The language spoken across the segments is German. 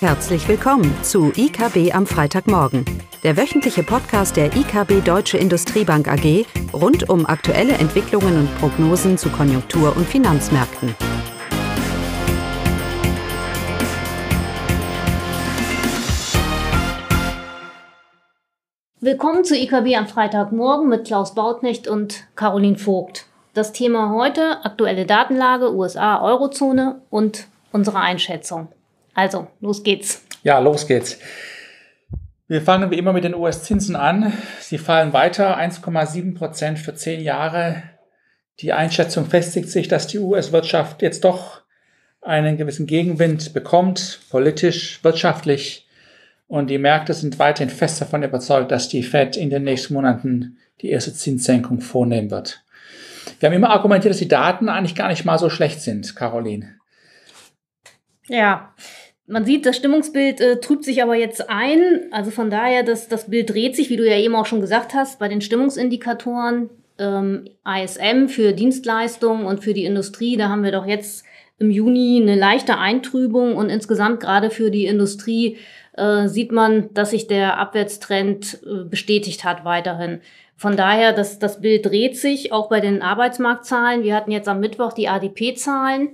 Herzlich willkommen zu IKB am Freitagmorgen, der wöchentliche Podcast der IKB Deutsche Industriebank AG rund um aktuelle Entwicklungen und Prognosen zu Konjunktur- und Finanzmärkten. Willkommen zu IKB am Freitagmorgen mit Klaus Bautnecht und Caroline Vogt. Das Thema heute aktuelle Datenlage USA, Eurozone und unsere Einschätzung. Also, los geht's. Ja, los geht's. Wir fangen wie immer mit den US-Zinsen an. Sie fallen weiter, 1,7 Prozent für zehn Jahre. Die Einschätzung festigt sich, dass die US-Wirtschaft jetzt doch einen gewissen Gegenwind bekommt, politisch, wirtschaftlich. Und die Märkte sind weiterhin fest davon überzeugt, dass die Fed in den nächsten Monaten die erste Zinssenkung vornehmen wird. Wir haben immer argumentiert, dass die Daten eigentlich gar nicht mal so schlecht sind, Caroline. Ja, man sieht, das Stimmungsbild äh, trübt sich aber jetzt ein. Also von daher, das, das Bild dreht sich, wie du ja eben auch schon gesagt hast, bei den Stimmungsindikatoren ähm, ISM für Dienstleistungen und für die Industrie. Da haben wir doch jetzt im Juni eine leichte Eintrübung und insgesamt gerade für die Industrie äh, sieht man, dass sich der Abwärtstrend äh, bestätigt hat weiterhin. Von daher, das, das Bild dreht sich auch bei den Arbeitsmarktzahlen. Wir hatten jetzt am Mittwoch die ADP-Zahlen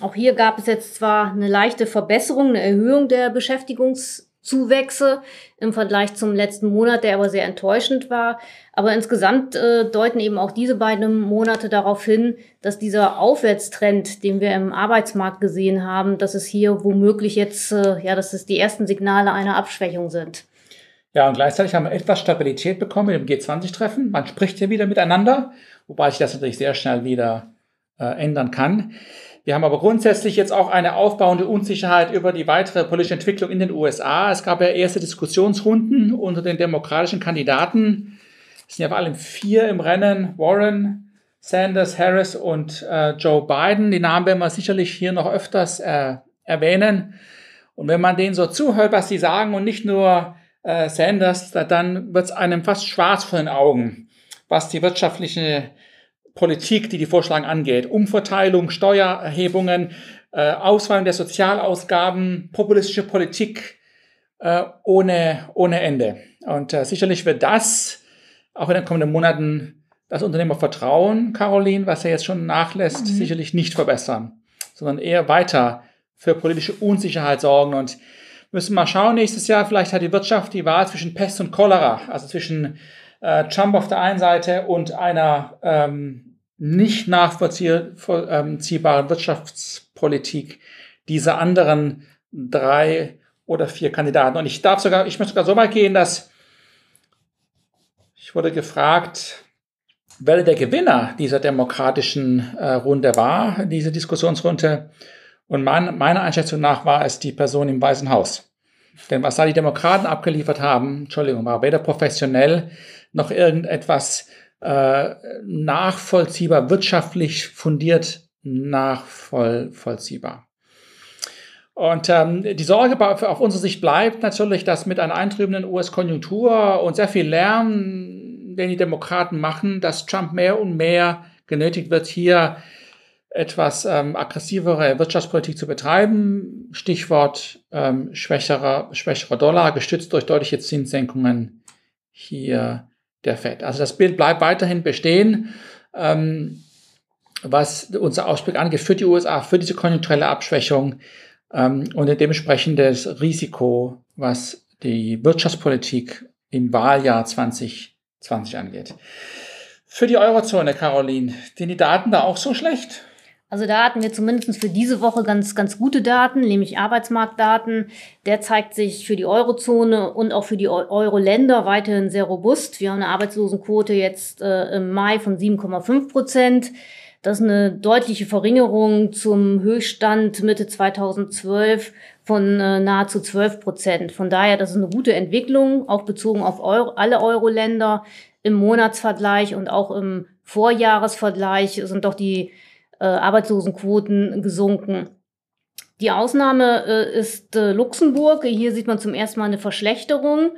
auch hier gab es jetzt zwar eine leichte Verbesserung, eine Erhöhung der Beschäftigungszuwächse im Vergleich zum letzten Monat, der aber sehr enttäuschend war. Aber insgesamt äh, deuten eben auch diese beiden Monate darauf hin, dass dieser Aufwärtstrend, den wir im Arbeitsmarkt gesehen haben, dass es hier womöglich jetzt, äh, ja, dass es die ersten Signale einer Abschwächung sind. Ja, und gleichzeitig haben wir etwas Stabilität bekommen im G20-Treffen. Man spricht hier wieder miteinander, wobei sich das natürlich sehr schnell wieder äh, ändern kann. Wir haben aber grundsätzlich jetzt auch eine aufbauende Unsicherheit über die weitere politische Entwicklung in den USA. Es gab ja erste Diskussionsrunden unter den demokratischen Kandidaten. Es sind ja vor allem vier im Rennen. Warren, Sanders, Harris und äh, Joe Biden. Die Namen werden wir sicherlich hier noch öfters äh, erwähnen. Und wenn man denen so zuhört, was sie sagen und nicht nur äh, Sanders, dann wird es einem fast schwarz vor den Augen, was die wirtschaftliche Politik, die die Vorschlagen angeht. Umverteilung, Steuererhebungen, äh, Ausweitung der Sozialausgaben, populistische Politik äh, ohne, ohne Ende. Und äh, sicherlich wird das auch in den kommenden Monaten das Unternehmervertrauen, Caroline, was er jetzt schon nachlässt, mhm. sicherlich nicht verbessern, sondern eher weiter für politische Unsicherheit sorgen. Und müssen mal schauen, nächstes Jahr, vielleicht hat die Wirtschaft die Wahl zwischen Pest und Cholera, also zwischen äh, Trump auf der einen Seite und einer ähm, nicht nachvollziehbaren Wirtschaftspolitik dieser anderen drei oder vier Kandidaten. Und ich darf sogar, ich möchte sogar so weit gehen, dass ich wurde gefragt, wer der Gewinner dieser demokratischen äh, Runde war, diese Diskussionsrunde. Und mein, meiner Einschätzung nach war es die Person im Weißen Haus. Denn was da die Demokraten abgeliefert haben, Entschuldigung, war weder professionell noch irgendetwas äh, nachvollziehbar, wirtschaftlich fundiert nachvollziehbar. Und ähm, die Sorge auf unsere Sicht bleibt natürlich, dass mit einer eintrübenden US-Konjunktur und sehr viel Lärm, den die Demokraten machen, dass Trump mehr und mehr genötigt wird, hier etwas ähm, aggressivere Wirtschaftspolitik zu betreiben. Stichwort ähm, schwächerer, schwächerer Dollar, gestützt durch deutliche Zinssenkungen hier der FED. Also das Bild bleibt weiterhin bestehen, ähm, was unser Ausblick angeht für die USA, für diese konjunkturelle Abschwächung ähm, und dementsprechend das Risiko, was die Wirtschaftspolitik im Wahljahr 2020 angeht. Für die Eurozone, Caroline, sind die Daten da auch so schlecht? Also da hatten wir zumindest für diese Woche ganz, ganz gute Daten, nämlich Arbeitsmarktdaten. Der zeigt sich für die Eurozone und auch für die Euro-Länder weiterhin sehr robust. Wir haben eine Arbeitslosenquote jetzt äh, im Mai von 7,5 Prozent. Das ist eine deutliche Verringerung zum Höchststand Mitte 2012 von äh, nahezu 12 Prozent. Von daher, das ist eine gute Entwicklung, auch bezogen auf Euro, alle Euro-Länder im Monatsvergleich und auch im Vorjahresvergleich sind doch die äh, Arbeitslosenquoten gesunken. Die Ausnahme äh, ist äh, Luxemburg. Hier sieht man zum ersten Mal eine Verschlechterung.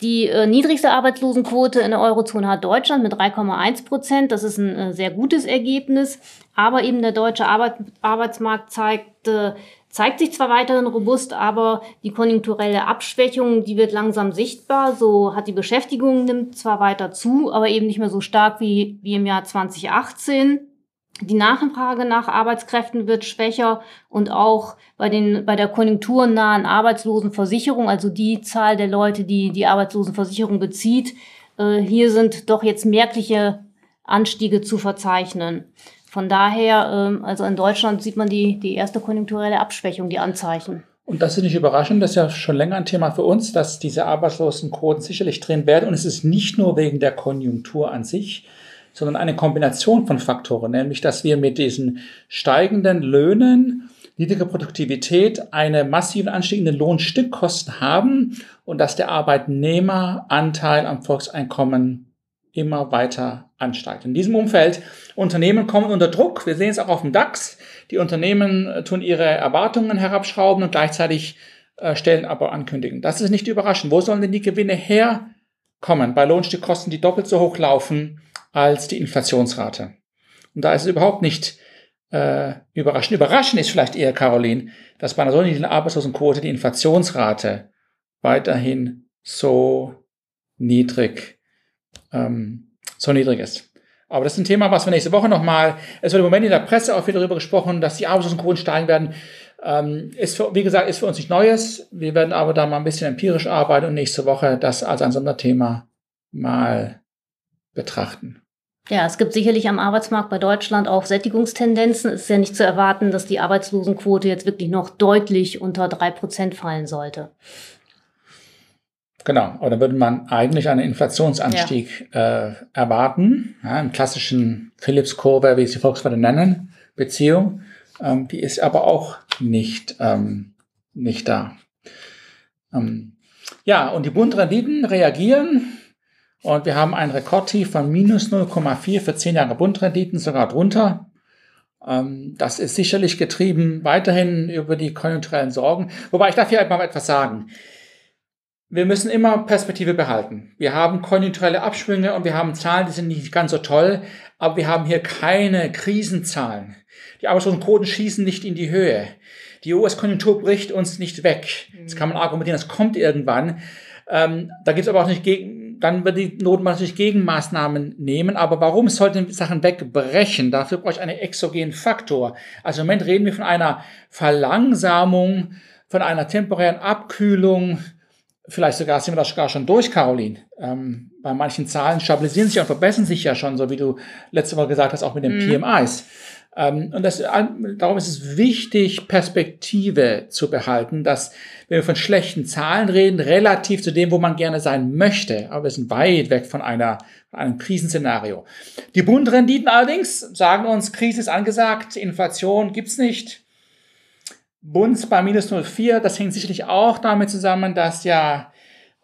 Die äh, niedrigste Arbeitslosenquote in der Eurozone hat Deutschland mit 3,1 Prozent. Das ist ein äh, sehr gutes Ergebnis. Aber eben der deutsche Arbeit Arbeitsmarkt zeigt, zeigt sich zwar weiterhin robust, aber die konjunkturelle Abschwächung, die wird langsam sichtbar. So hat die Beschäftigung nimmt zwar weiter zu, aber eben nicht mehr so stark wie, wie im Jahr 2018. Die Nachfrage nach Arbeitskräften wird schwächer und auch bei den, bei der konjunkturnahen Arbeitslosenversicherung, also die Zahl der Leute, die die Arbeitslosenversicherung bezieht, äh, hier sind doch jetzt merkliche Anstiege zu verzeichnen. Von daher, ähm, also in Deutschland sieht man die, die erste konjunkturelle Abschwächung, die Anzeichen. Und das ist nicht überraschend, das ist ja schon länger ein Thema für uns, dass diese Arbeitslosenquoten sicherlich drehen werden. Und es ist nicht nur wegen der Konjunktur an sich, sondern eine Kombination von Faktoren, nämlich dass wir mit diesen steigenden Löhnen, niedrige Produktivität, eine massiven Anstieg in den Lohnstückkosten haben und dass der Arbeitnehmeranteil am Volkseinkommen immer weiter ansteigt. In diesem Umfeld, Unternehmen kommen unter Druck. Wir sehen es auch auf dem DAX. Die Unternehmen tun ihre Erwartungen herabschrauben und gleichzeitig äh, stellen aber ankündigen. Das ist nicht überraschend. Wo sollen denn die Gewinne herkommen bei Lohnstückkosten, die doppelt so hoch laufen als die Inflationsrate? Und da ist es überhaupt nicht äh, überraschend. Überraschend ist vielleicht eher, Caroline, dass bei einer solchen Arbeitslosenquote die Inflationsrate weiterhin so niedrig ähm, so niedrig ist. Aber das ist ein Thema, was wir nächste Woche nochmal, es wird im Moment in der Presse auch wieder darüber gesprochen, dass die Arbeitslosenquoten steigen werden. Ähm, ist für, wie gesagt, ist für uns nicht Neues. Wir werden aber da mal ein bisschen empirisch arbeiten und nächste Woche das als ein Sonderthema mal betrachten. Ja, es gibt sicherlich am Arbeitsmarkt bei Deutschland auch Sättigungstendenzen. Es ist ja nicht zu erwarten, dass die Arbeitslosenquote jetzt wirklich noch deutlich unter drei Prozent fallen sollte. Genau, aber dann würde man eigentlich einen Inflationsanstieg ja. äh, erwarten. Ja, Im klassischen Phillips-Kurve, wie es die Volkswirte nennen, Beziehung. Ähm, die ist aber auch nicht, ähm, nicht da. Ähm, ja, und die Bundrenditen reagieren. Und wir haben ein Rekordtief von minus 0,4 für 10 Jahre Bundrenditen, sogar drunter. Ähm, das ist sicherlich getrieben weiterhin über die konjunkturellen Sorgen. Wobei ich darf hier mal etwas sagen wir müssen immer Perspektive behalten. Wir haben konjunkturelle Abschwünge und wir haben Zahlen, die sind nicht ganz so toll, aber wir haben hier keine Krisenzahlen. Die Arbeitslosenquoten schießen nicht in die Höhe. Die US-Konjunktur bricht uns nicht weg. Das kann man argumentieren, das kommt irgendwann. Ähm, da gibt es aber auch nicht gegen, dann wird die Not natürlich Gegenmaßnahmen nehmen. Aber warum sollten Sachen wegbrechen? Dafür brauche ich einen exogenen Faktor. Also im Moment reden wir von einer Verlangsamung, von einer temporären Abkühlung Vielleicht sogar sind wir das sogar schon durch, Caroline. Ähm, bei manchen Zahlen stabilisieren sich und verbessern sich ja schon, so wie du letzte Woche gesagt hast, auch mit den mhm. PMIs. Ähm, und das, darum ist es wichtig, Perspektive zu behalten, dass, wenn wir von schlechten Zahlen reden, relativ zu dem, wo man gerne sein möchte, aber wir sind weit weg von einer, einem Krisenszenario. Die Bundrenditen allerdings sagen uns, Krise ist angesagt, Inflation gibt's nicht. Bunds bei minus 0,4. Das hängt sicherlich auch damit zusammen, dass ja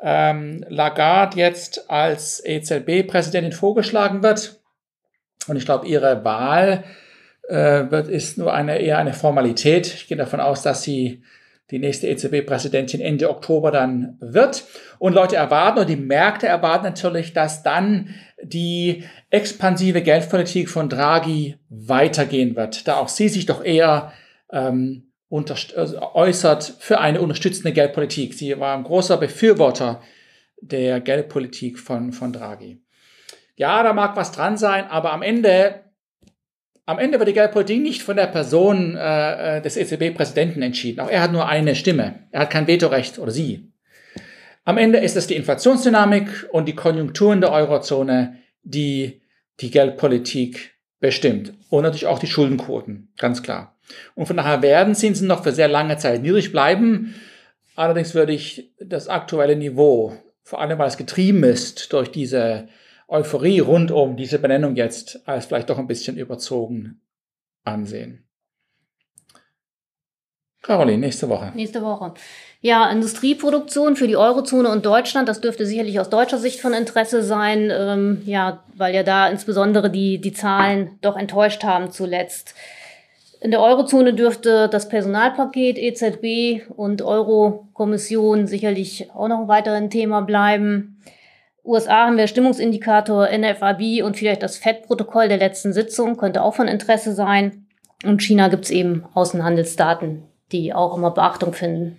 ähm, Lagarde jetzt als EZB-Präsidentin vorgeschlagen wird. Und ich glaube, ihre Wahl wird, ist nur eine, eher eine Formalität. Ich gehe davon aus, dass sie die nächste EZB-Präsidentin Ende Oktober dann wird. Und Leute erwarten, und die Märkte erwarten natürlich, dass dann die expansive Geldpolitik von Draghi weitergehen wird, da auch sie sich doch eher ähm, also äußert für eine unterstützende Geldpolitik. Sie war ein großer Befürworter der Geldpolitik von, von Draghi. Ja, da mag was dran sein, aber am Ende, am Ende wird die Geldpolitik nicht von der Person äh, äh des EZB-Präsidenten entschieden. Auch er hat nur eine Stimme. Er hat kein Vetorecht oder sie. Am Ende ist es die Inflationsdynamik und die Konjunkturen der Eurozone, die die Geldpolitik bestimmt. Und natürlich auch die Schuldenquoten, ganz klar. Und von daher werden Zinsen noch für sehr lange Zeit niedrig bleiben. Allerdings würde ich das aktuelle Niveau, vor allem weil es getrieben ist durch diese Euphorie rund um diese Benennung jetzt, als vielleicht doch ein bisschen überzogen ansehen. Caroline, nächste Woche. Nächste Woche. Ja, Industrieproduktion für die Eurozone und Deutschland, das dürfte sicherlich aus deutscher Sicht von Interesse sein, ähm, ja, weil ja da insbesondere die, die Zahlen doch enttäuscht haben zuletzt. In der Eurozone dürfte das Personalpaket EZB und Euro-Kommission sicherlich auch noch ein weiteres Thema bleiben. USA haben wir Stimmungsindikator NFAB und vielleicht das FED-Protokoll der letzten Sitzung könnte auch von Interesse sein. Und China gibt es eben Außenhandelsdaten die auch immer Beachtung finden.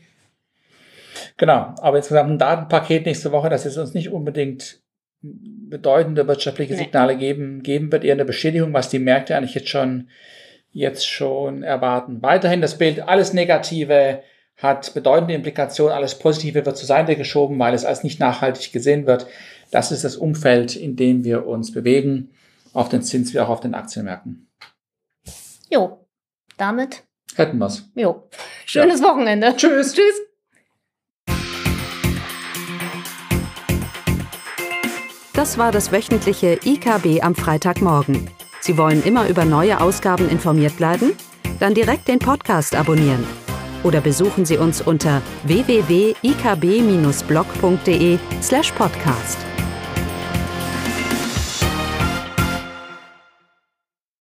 Genau, aber insgesamt ein Datenpaket nächste Woche, das jetzt uns nicht unbedingt bedeutende wirtschaftliche Signale nee. geben, geben wird, eher eine Bestätigung, was die Märkte eigentlich jetzt schon, jetzt schon erwarten. Weiterhin das Bild, alles Negative hat bedeutende Implikationen, alles Positive wird zur Seite geschoben, weil es als nicht nachhaltig gesehen wird. Das ist das Umfeld, in dem wir uns bewegen, auf den Zins wie auch auf den Aktienmärkten. Jo, damit hätten wir's. Jo, schönes ja. Wochenende. Tschüss. Tschüss. Das war das wöchentliche IKB am Freitagmorgen. Sie wollen immer über neue Ausgaben informiert bleiben? Dann direkt den Podcast abonnieren. Oder besuchen Sie uns unter www.ikb-blog.de slash podcast.